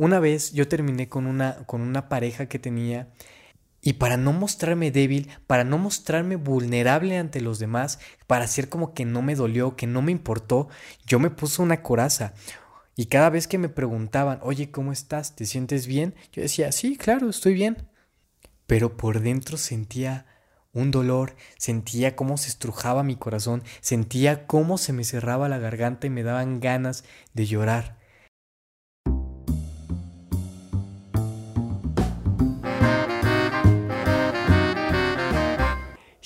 Una vez yo terminé con una, con una pareja que tenía y para no mostrarme débil, para no mostrarme vulnerable ante los demás, para hacer como que no me dolió, que no me importó, yo me puse una coraza. Y cada vez que me preguntaban, oye, ¿cómo estás? ¿Te sientes bien? Yo decía, sí, claro, estoy bien. Pero por dentro sentía un dolor, sentía cómo se estrujaba mi corazón, sentía cómo se me cerraba la garganta y me daban ganas de llorar.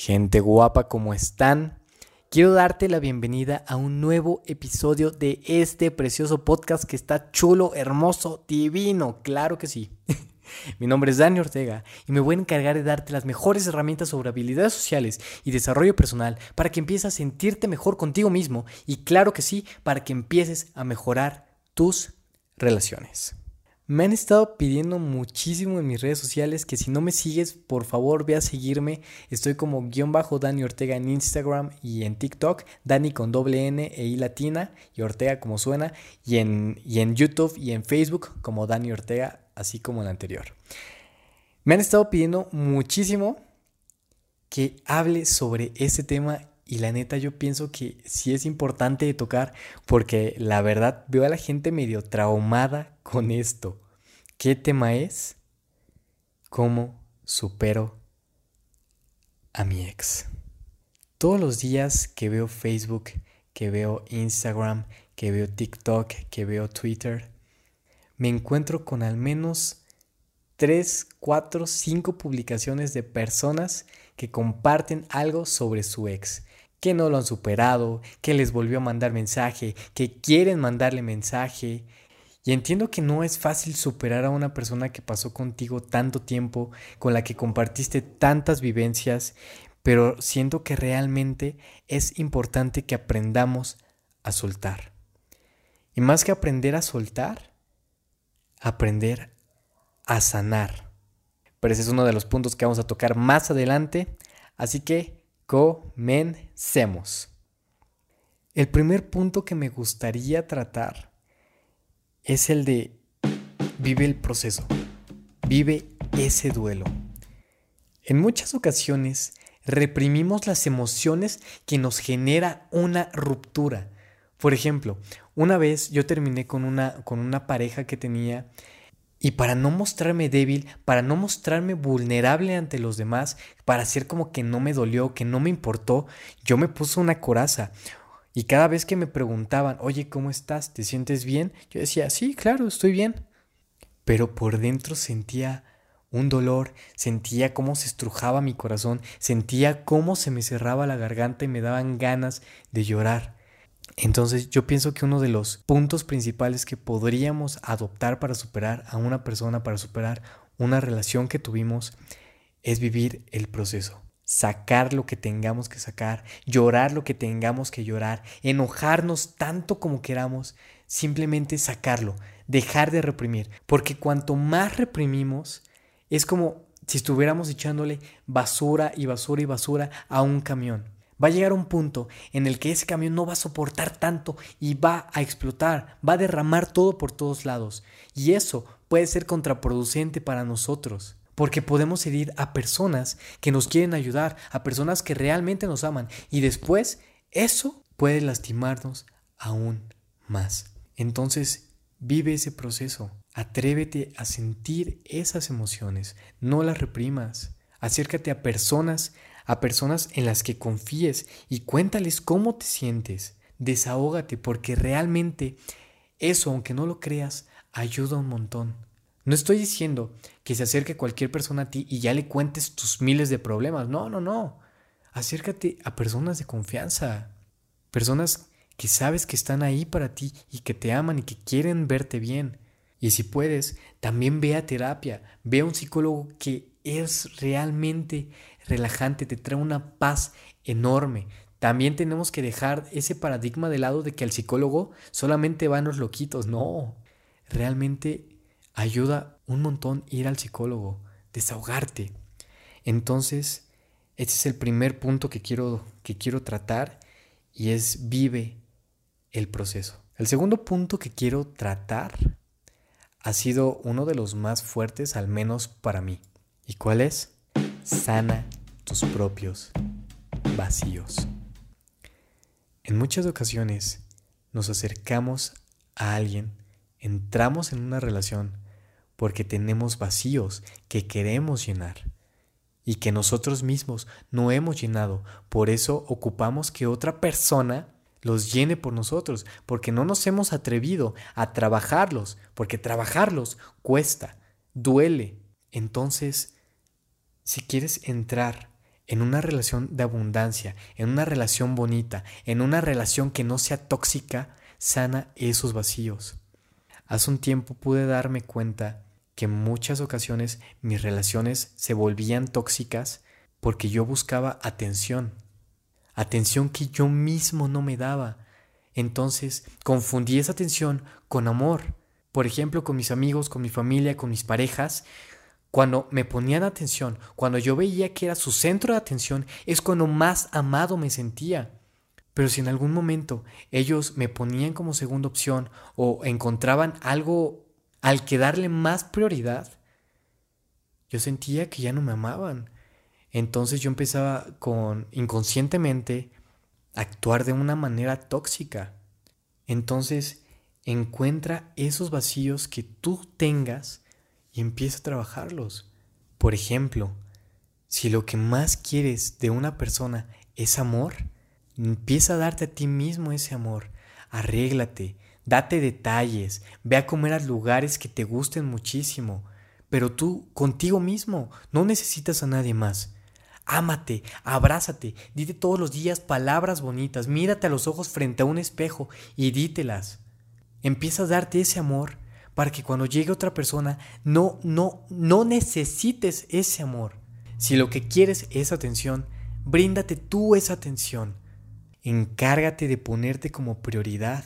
Gente guapa, ¿cómo están? Quiero darte la bienvenida a un nuevo episodio de este precioso podcast que está chulo, hermoso, divino, claro que sí. Mi nombre es Dani Ortega y me voy a encargar de darte las mejores herramientas sobre habilidades sociales y desarrollo personal para que empieces a sentirte mejor contigo mismo y claro que sí, para que empieces a mejorar tus relaciones. Me han estado pidiendo muchísimo en mis redes sociales que si no me sigues, por favor ve a seguirme. Estoy como guion bajo Dani Ortega en Instagram y en TikTok, Dani con doble N e I latina y Ortega como suena, y en, y en YouTube y en Facebook como Dani Ortega, así como el anterior. Me han estado pidiendo muchísimo que hable sobre este tema y la neta yo pienso que sí es importante tocar porque la verdad veo a la gente medio traumada con esto. ¿Qué tema es? ¿Cómo supero a mi ex? Todos los días que veo Facebook, que veo Instagram, que veo TikTok, que veo Twitter, me encuentro con al menos 3, 4, 5 publicaciones de personas que comparten algo sobre su ex que no lo han superado, que les volvió a mandar mensaje, que quieren mandarle mensaje. Y entiendo que no es fácil superar a una persona que pasó contigo tanto tiempo, con la que compartiste tantas vivencias, pero siento que realmente es importante que aprendamos a soltar. Y más que aprender a soltar, aprender a sanar. Pero ese es uno de los puntos que vamos a tocar más adelante. Así que Comencemos. El primer punto que me gustaría tratar es el de vive el proceso, vive ese duelo. En muchas ocasiones reprimimos las emociones que nos genera una ruptura. Por ejemplo, una vez yo terminé con una, con una pareja que tenía y para no mostrarme débil, para no mostrarme vulnerable ante los demás, para hacer como que no me dolió, que no me importó, yo me puse una coraza. Y cada vez que me preguntaban, oye, ¿cómo estás? ¿Te sientes bien? Yo decía, sí, claro, estoy bien. Pero por dentro sentía un dolor, sentía cómo se estrujaba mi corazón, sentía cómo se me cerraba la garganta y me daban ganas de llorar. Entonces yo pienso que uno de los puntos principales que podríamos adoptar para superar a una persona, para superar una relación que tuvimos, es vivir el proceso. Sacar lo que tengamos que sacar, llorar lo que tengamos que llorar, enojarnos tanto como queramos, simplemente sacarlo, dejar de reprimir. Porque cuanto más reprimimos, es como si estuviéramos echándole basura y basura y basura a un camión. Va a llegar un punto en el que ese camión no va a soportar tanto y va a explotar, va a derramar todo por todos lados. Y eso puede ser contraproducente para nosotros, porque podemos herir a personas que nos quieren ayudar, a personas que realmente nos aman, y después eso puede lastimarnos aún más. Entonces, vive ese proceso, atrévete a sentir esas emociones, no las reprimas, acércate a personas a personas en las que confíes y cuéntales cómo te sientes. Desahógate porque realmente eso, aunque no lo creas, ayuda un montón. No estoy diciendo que se acerque cualquier persona a ti y ya le cuentes tus miles de problemas. No, no, no. Acércate a personas de confianza. Personas que sabes que están ahí para ti y que te aman y que quieren verte bien. Y si puedes, también ve a terapia. Ve a un psicólogo que es realmente relajante, te trae una paz enorme. También tenemos que dejar ese paradigma de lado de que el psicólogo solamente van los loquitos. No, realmente ayuda un montón ir al psicólogo, desahogarte. Entonces, ese es el primer punto que quiero, que quiero tratar y es vive el proceso. El segundo punto que quiero tratar ha sido uno de los más fuertes, al menos para mí. ¿Y cuál es? Sana tus propios vacíos. En muchas ocasiones nos acercamos a alguien, entramos en una relación porque tenemos vacíos que queremos llenar y que nosotros mismos no hemos llenado. Por eso ocupamos que otra persona los llene por nosotros, porque no nos hemos atrevido a trabajarlos, porque trabajarlos cuesta, duele. Entonces, si quieres entrar en una relación de abundancia, en una relación bonita, en una relación que no sea tóxica, sana esos vacíos. Hace un tiempo pude darme cuenta que en muchas ocasiones mis relaciones se volvían tóxicas porque yo buscaba atención, atención que yo mismo no me daba. Entonces confundí esa atención con amor. Por ejemplo, con mis amigos, con mi familia, con mis parejas. Cuando me ponían atención, cuando yo veía que era su centro de atención, es cuando más amado me sentía. Pero si en algún momento ellos me ponían como segunda opción o encontraban algo al que darle más prioridad, yo sentía que ya no me amaban. Entonces yo empezaba con inconscientemente actuar de una manera tóxica. Entonces encuentra esos vacíos que tú tengas y empieza a trabajarlos. Por ejemplo, si lo que más quieres de una persona es amor, empieza a darte a ti mismo ese amor. Arréglate, date detalles, ve a comer a lugares que te gusten muchísimo, pero tú contigo mismo, no necesitas a nadie más. Ámate, abrázate, dite todos los días palabras bonitas, mírate a los ojos frente a un espejo y dítelas. Empieza a darte ese amor para que cuando llegue otra persona no, no, no necesites ese amor. Si lo que quieres es atención, bríndate tú esa atención. Encárgate de ponerte como prioridad.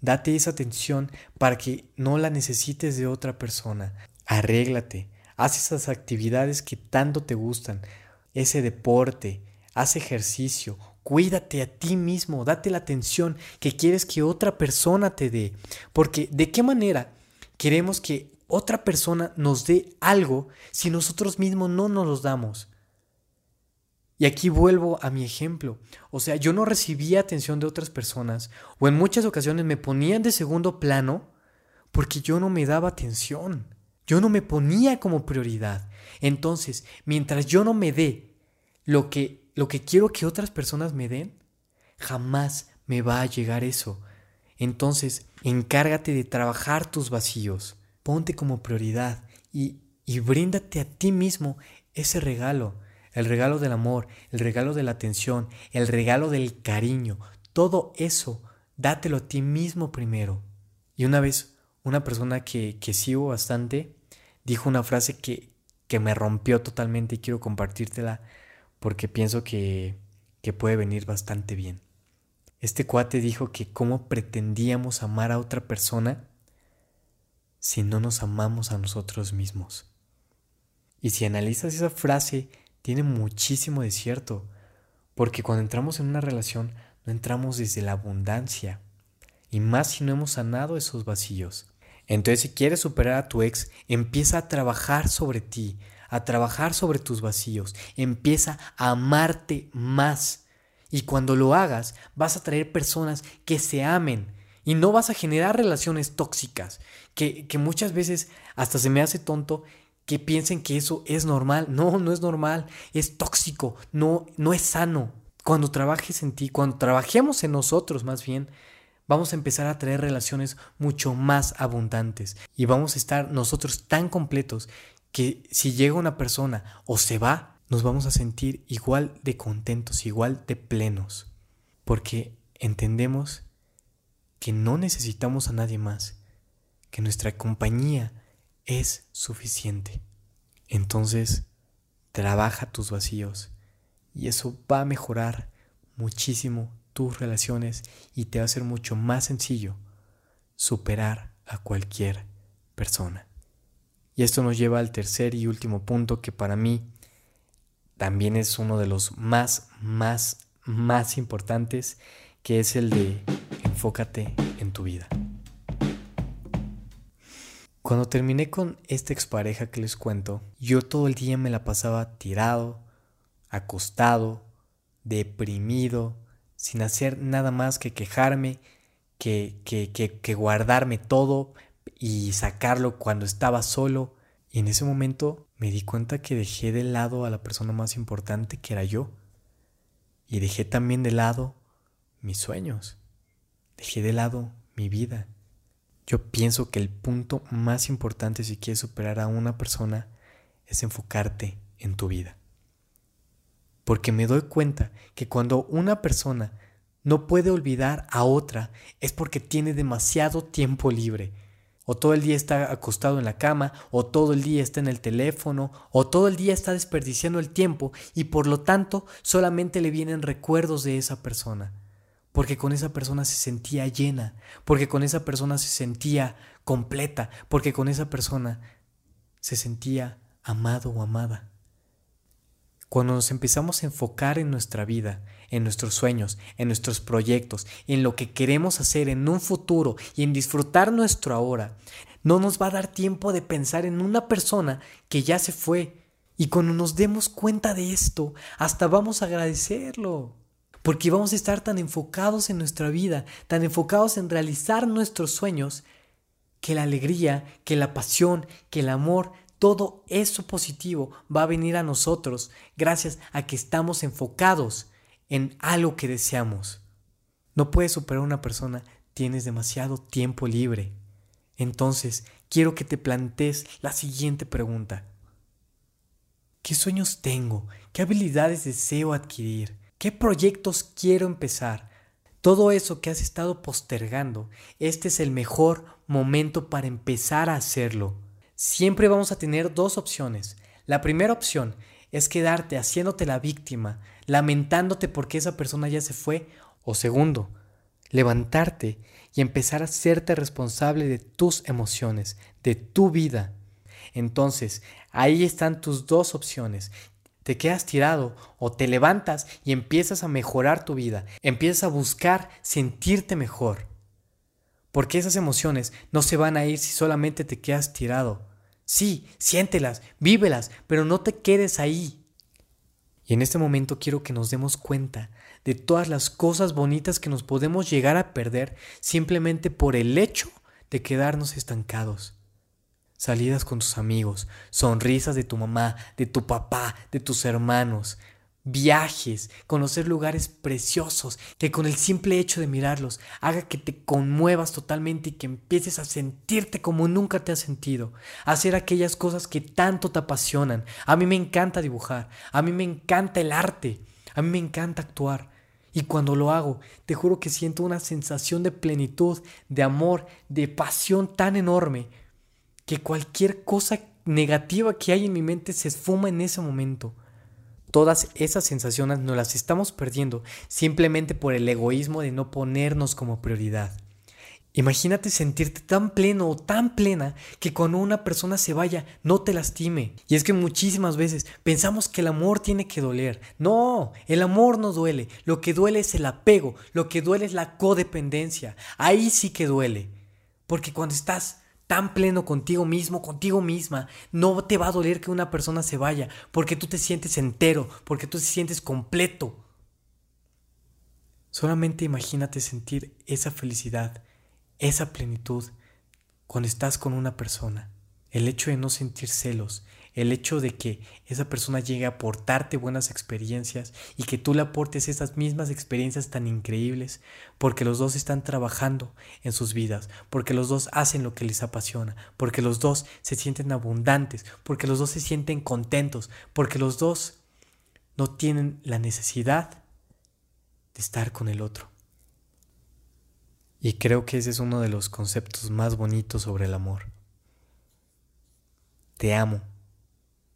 Date esa atención para que no la necesites de otra persona. Arréglate, haz esas actividades que tanto te gustan ese deporte, haz ejercicio, cuídate a ti mismo, date la atención que quieres que otra persona te dé. Porque ¿de qué manera queremos que otra persona nos dé algo si nosotros mismos no nos los damos? Y aquí vuelvo a mi ejemplo. O sea, yo no recibía atención de otras personas o en muchas ocasiones me ponían de segundo plano porque yo no me daba atención. Yo no me ponía como prioridad. Entonces, mientras yo no me dé lo que, lo que quiero que otras personas me den, jamás me va a llegar eso. Entonces, encárgate de trabajar tus vacíos, ponte como prioridad y, y bríndate a ti mismo ese regalo, el regalo del amor, el regalo de la atención, el regalo del cariño, todo eso, dátelo a ti mismo primero. Y una vez, una persona que, que sigo bastante dijo una frase que, que me rompió totalmente y quiero compartírtela porque pienso que, que puede venir bastante bien. Este cuate dijo que cómo pretendíamos amar a otra persona si no nos amamos a nosotros mismos. Y si analizas esa frase, tiene muchísimo de cierto, porque cuando entramos en una relación no entramos desde la abundancia, y más si no hemos sanado esos vacíos. Entonces si quieres superar a tu ex, empieza a trabajar sobre ti, a trabajar sobre tus vacíos, empieza a amarte más. Y cuando lo hagas, vas a traer personas que se amen y no vas a generar relaciones tóxicas, que, que muchas veces hasta se me hace tonto que piensen que eso es normal. No, no es normal, es tóxico, no, no es sano. Cuando trabajes en ti, cuando trabajemos en nosotros más bien, vamos a empezar a traer relaciones mucho más abundantes y vamos a estar nosotros tan completos que si llega una persona o se va, nos vamos a sentir igual de contentos, igual de plenos, porque entendemos que no necesitamos a nadie más, que nuestra compañía es suficiente. Entonces, trabaja tus vacíos y eso va a mejorar muchísimo tus relaciones y te va a ser mucho más sencillo superar a cualquier persona. Y esto nos lleva al tercer y último punto que para mí también es uno de los más, más, más importantes, que es el de enfócate en tu vida. Cuando terminé con esta expareja que les cuento, yo todo el día me la pasaba tirado, acostado, deprimido, sin hacer nada más que quejarme, que, que, que, que guardarme todo y sacarlo cuando estaba solo. Y en ese momento me di cuenta que dejé de lado a la persona más importante que era yo. Y dejé también de lado mis sueños. Dejé de lado mi vida. Yo pienso que el punto más importante si quieres superar a una persona es enfocarte en tu vida. Porque me doy cuenta que cuando una persona no puede olvidar a otra es porque tiene demasiado tiempo libre o todo el día está acostado en la cama, o todo el día está en el teléfono, o todo el día está desperdiciando el tiempo y por lo tanto solamente le vienen recuerdos de esa persona. Porque con esa persona se sentía llena, porque con esa persona se sentía completa, porque con esa persona se sentía amado o amada. Cuando nos empezamos a enfocar en nuestra vida, en nuestros sueños, en nuestros proyectos, en lo que queremos hacer en un futuro y en disfrutar nuestro ahora, no nos va a dar tiempo de pensar en una persona que ya se fue. Y cuando nos demos cuenta de esto, hasta vamos a agradecerlo. Porque vamos a estar tan enfocados en nuestra vida, tan enfocados en realizar nuestros sueños, que la alegría, que la pasión, que el amor todo eso positivo va a venir a nosotros gracias a que estamos enfocados en algo que deseamos. No puedes superar una persona, tienes demasiado tiempo libre. Entonces, quiero que te plantees la siguiente pregunta. ¿Qué sueños tengo? ¿Qué habilidades deseo adquirir? ¿Qué proyectos quiero empezar? Todo eso que has estado postergando, este es el mejor momento para empezar a hacerlo siempre vamos a tener dos opciones. La primera opción es quedarte haciéndote la víctima, lamentándote porque esa persona ya se fue. O segundo, levantarte y empezar a hacerte responsable de tus emociones, de tu vida. Entonces, ahí están tus dos opciones. Te quedas tirado o te levantas y empiezas a mejorar tu vida, empiezas a buscar sentirte mejor. Porque esas emociones no se van a ir si solamente te quedas tirado. Sí, siéntelas, vívelas, pero no te quedes ahí. Y en este momento quiero que nos demos cuenta de todas las cosas bonitas que nos podemos llegar a perder simplemente por el hecho de quedarnos estancados. Salidas con tus amigos, sonrisas de tu mamá, de tu papá, de tus hermanos, viajes, conocer lugares preciosos, que con el simple hecho de mirarlos haga que te conmuevas totalmente y que empieces a sentirte como nunca te has sentido, hacer aquellas cosas que tanto te apasionan. A mí me encanta dibujar, a mí me encanta el arte, a mí me encanta actuar. Y cuando lo hago, te juro que siento una sensación de plenitud, de amor, de pasión tan enorme, que cualquier cosa negativa que hay en mi mente se esfuma en ese momento. Todas esas sensaciones nos las estamos perdiendo simplemente por el egoísmo de no ponernos como prioridad. Imagínate sentirte tan pleno o tan plena que cuando una persona se vaya no te lastime. Y es que muchísimas veces pensamos que el amor tiene que doler. No, el amor no duele. Lo que duele es el apego. Lo que duele es la codependencia. Ahí sí que duele. Porque cuando estás tan pleno contigo mismo, contigo misma, no te va a doler que una persona se vaya, porque tú te sientes entero, porque tú te sientes completo. Solamente imagínate sentir esa felicidad, esa plenitud, cuando estás con una persona. El hecho de no sentir celos, el hecho de que esa persona llegue a aportarte buenas experiencias y que tú le aportes esas mismas experiencias tan increíbles, porque los dos están trabajando en sus vidas, porque los dos hacen lo que les apasiona, porque los dos se sienten abundantes, porque los dos se sienten contentos, porque los dos no tienen la necesidad de estar con el otro. Y creo que ese es uno de los conceptos más bonitos sobre el amor. Te amo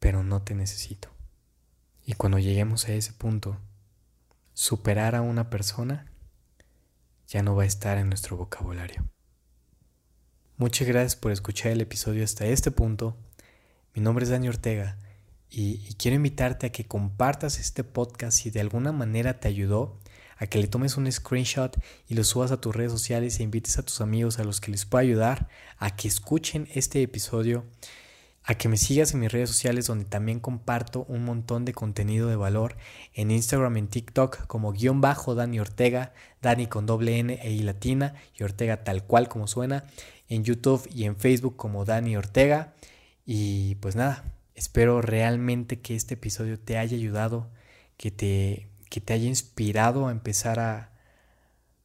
pero no te necesito. Y cuando lleguemos a ese punto, superar a una persona ya no va a estar en nuestro vocabulario. Muchas gracias por escuchar el episodio hasta este punto. Mi nombre es Dani Ortega y, quiero invitarte a que compartas este podcast si de alguna manera te ayudó a que le tomes un screenshot y lo subas a tus redes sociales e invites a tus amigos a los que les pueda ayudar a que escuchen este episodio, a que me sigas en mis redes sociales donde también comparto un montón de contenido de valor en Instagram, en TikTok como guion bajo Dani Ortega, Dani con doble N e I latina y Ortega tal cual como suena, en YouTube y en Facebook como Dani Ortega. Y pues nada, espero realmente que este episodio te haya ayudado, que te, que te haya inspirado a empezar a,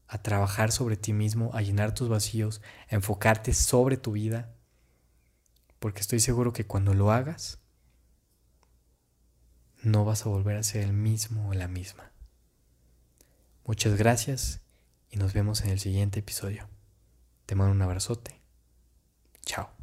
a trabajar sobre ti mismo, a llenar tus vacíos, a enfocarte sobre tu vida, porque estoy seguro que cuando lo hagas, no vas a volver a ser el mismo o la misma. Muchas gracias y nos vemos en el siguiente episodio. Te mando un abrazote. Chao.